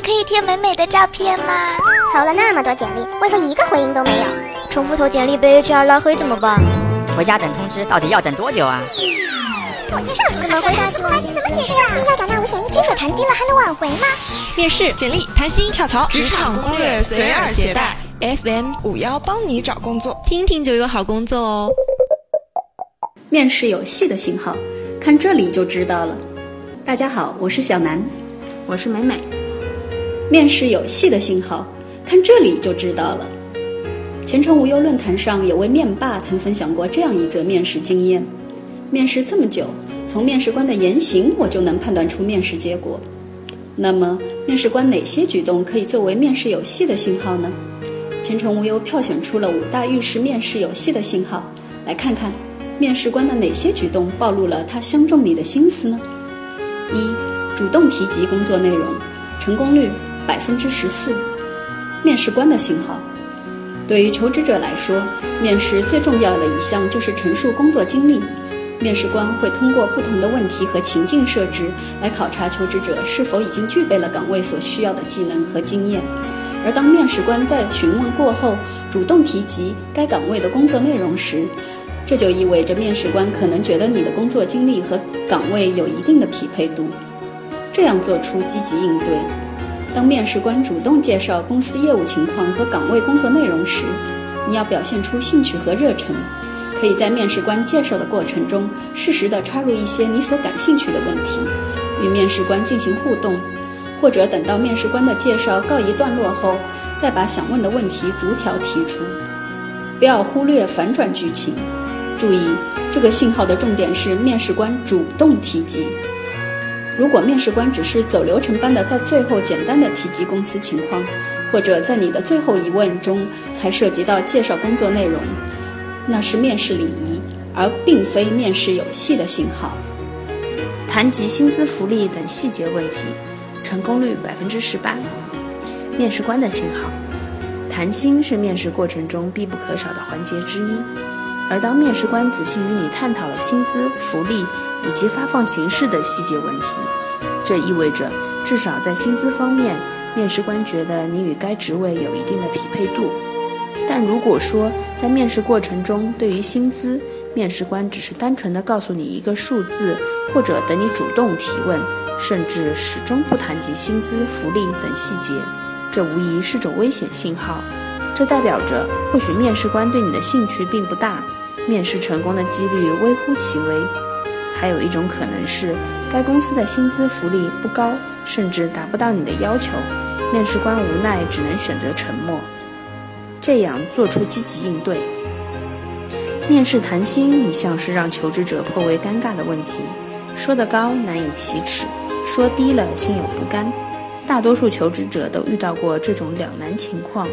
里可以贴美美的照片吗？投了那么多简历，为何一个回应都没有？重复投简历被 HR 拉黑怎么办？回家等通知，到底要等多久啊？自我介绍怎么回答？怎么解释啊？是要找那五选一金，谈低了还能挽回吗？面试、简历、谈心、跳槽、职场攻略随耳携带，FM 五幺帮你找工作，听听就有好工作哦。面试有戏的信号，看这里就知道了。大家好，我是小南，我是美美。面试有戏的信号，看这里就知道了。前程无忧论坛上有位面霸曾分享过这样一则面试经验：面试这么久，从面试官的言行我就能判断出面试结果。那么，面试官哪些举动可以作为面试有戏的信号呢？前程无忧票选出了五大预示面试有戏的信号，来看看面试官的哪些举动暴露了他相中你的心思呢？一、主动提及工作内容，成功率百分之十四。面试官的信号。对于求职者来说，面试最重要的一项就是陈述工作经历。面试官会通过不同的问题和情境设置来考察求职者是否已经具备了岗位所需要的技能和经验。而当面试官在询问过后主动提及该岗位的工作内容时，这就意味着面试官可能觉得你的工作经历和岗位有一定的匹配度，这样做出积极应对。当面试官主动介绍公司业务情况和岗位工作内容时，你要表现出兴趣和热忱。可以在面试官介绍的过程中，适时地插入一些你所感兴趣的问题，与面试官进行互动，或者等到面试官的介绍告一段落后，再把想问的问题逐条提出。不要忽略反转剧情，注意这个信号的重点是面试官主动提及。如果面试官只是走流程般的在最后简单的提及公司情况，或者在你的最后一问中才涉及到介绍工作内容，那是面试礼仪，而并非面试有戏的信号。谈及薪资福利等细节问题，成功率百分之十八。面试官的信号，谈薪是面试过程中必不可少的环节之一，而当面试官仔细与你探讨了薪资福利。以及发放形式的细节问题，这意味着至少在薪资方面，面试官觉得你与该职位有一定的匹配度。但如果说在面试过程中，对于薪资，面试官只是单纯的告诉你一个数字，或者等你主动提问，甚至始终不谈及薪资福利等细节，这无疑是种危险信号。这代表着或许面试官对你的兴趣并不大，面试成功的几率微乎其微。还有一种可能是，该公司的薪资福利不高，甚至达不到你的要求。面试官无奈，只能选择沉默。这样做出积极应对。面试谈薪一向是让求职者颇为尴尬的问题，说得高难以启齿，说低了心有不甘。大多数求职者都遇到过这种两难情况。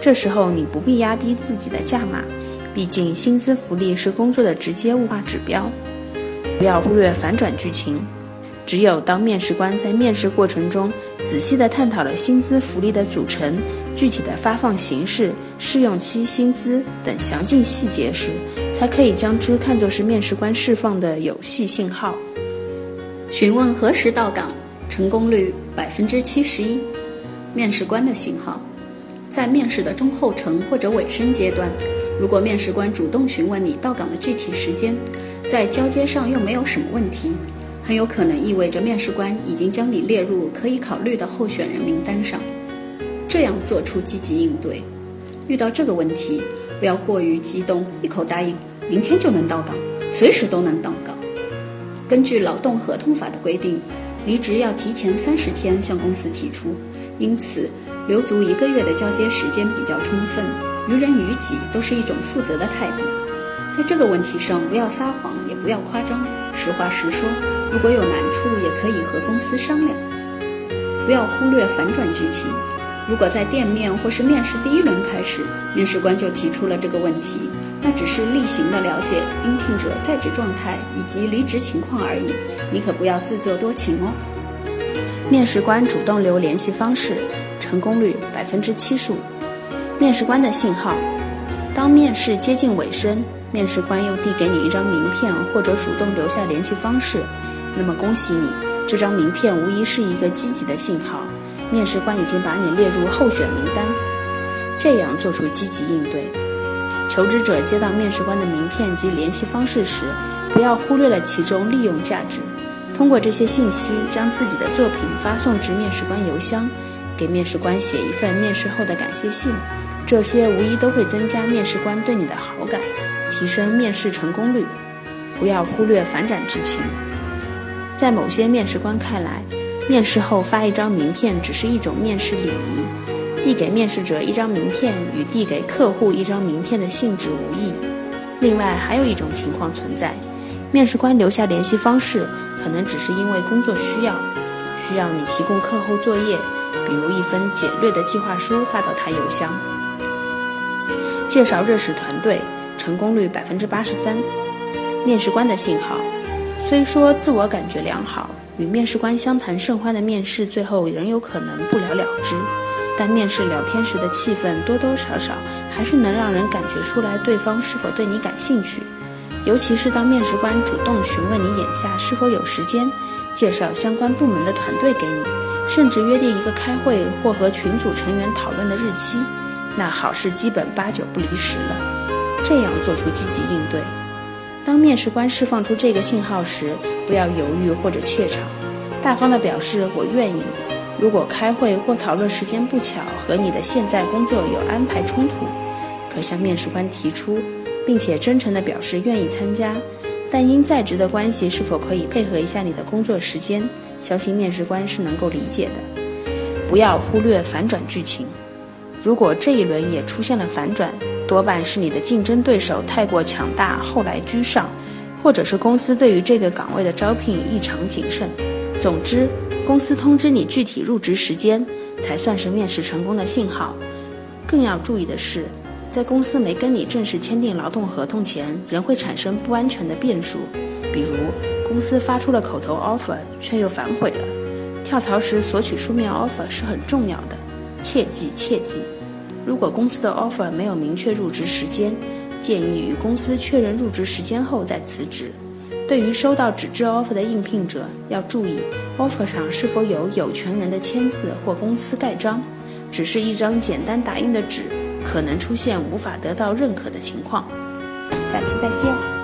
这时候你不必压低自己的价码，毕竟薪资福利是工作的直接物化指标。不要忽略反转剧情。只有当面试官在面试过程中仔细地探讨了薪资福利的组成、具体的发放形式、试用期薪资等详尽细节时，才可以将之看作是面试官释放的有戏信号。询问何时到岗，成功率百分之七十一。面试官的信号，在面试的中后程或者尾声阶段，如果面试官主动询问你到岗的具体时间。在交接上又没有什么问题，很有可能意味着面试官已经将你列入可以考虑的候选人名单上。这样做出积极应对。遇到这个问题，不要过于激动，一口答应明天就能到岗，随时都能到岗。根据劳动合同法的规定，离职要提前三十天向公司提出，因此留足一个月的交接时间比较充分。于人于己都是一种负责的态度。在这个问题上，不要撒谎，也不要夸张，实话实说。如果有难处，也可以和公司商量。不要忽略反转剧情。如果在店面或是面试第一轮开始，面试官就提出了这个问题，那只是例行的了解应聘者在职状态以及离职情况而已。你可不要自作多情哦。面试官主动留联系方式，成功率百分之七十五。面试官的信号：当面试接近尾声。面试官又递给你一张名片，或者主动留下联系方式，那么恭喜你，这张名片无疑是一个积极的信号。面试官已经把你列入候选名单，这样做出积极应对。求职者接到面试官的名片及联系方式时，不要忽略了其中利用价值。通过这些信息，将自己的作品发送至面试官邮箱，给面试官写一份面试后的感谢信。这些无疑都会增加面试官对你的好感，提升面试成功率。不要忽略反转剧情。在某些面试官看来，面试后发一张名片只是一种面试礼仪，递给面试者一张名片与递给客户一张名片的性质无异。另外，还有一种情况存在：面试官留下联系方式，可能只是因为工作需要，需要你提供课后作业，比如一份简略的计划书发到他邮箱。介绍认识团队，成功率百分之八十三。面试官的信号，虽说自我感觉良好，与面试官相谈甚欢的面试最后仍有可能不了了之，但面试聊天时的气氛多多少少还是能让人感觉出来对方是否对你感兴趣。尤其是当面试官主动询问你眼下是否有时间，介绍相关部门的团队给你，甚至约定一个开会或和群组成员讨论的日期，那好事基本八九不离十了。这样做出积极应对。当面试官释放出这个信号时，不要犹豫或者怯场，大方地表示我愿意。如果开会或讨论时间不巧，和你的现在工作有安排冲突，可向面试官提出，并且真诚地表示愿意参加。但因在职的关系，是否可以配合一下你的工作时间？相信面试官是能够理解的。不要忽略反转剧情。如果这一轮也出现了反转，多半是你的竞争对手太过强大，后来居上，或者是公司对于这个岗位的招聘异常谨慎。总之，公司通知你具体入职时间，才算是面试成功的信号。更要注意的是，在公司没跟你正式签订劳动合同前，仍会产生不安全的变数，比如公司发出了口头 offer 却又反悔了。跳槽时索取书面 offer 是很重要的，切记切记。如果公司的 offer 没有明确入职时间，建议与公司确认入职时间后再辞职。对于收到纸质 offer 的应聘者，要注意 offer 上是否有有权人的签字或公司盖章。只是一张简单打印的纸，可能出现无法得到认可的情况。下期再见。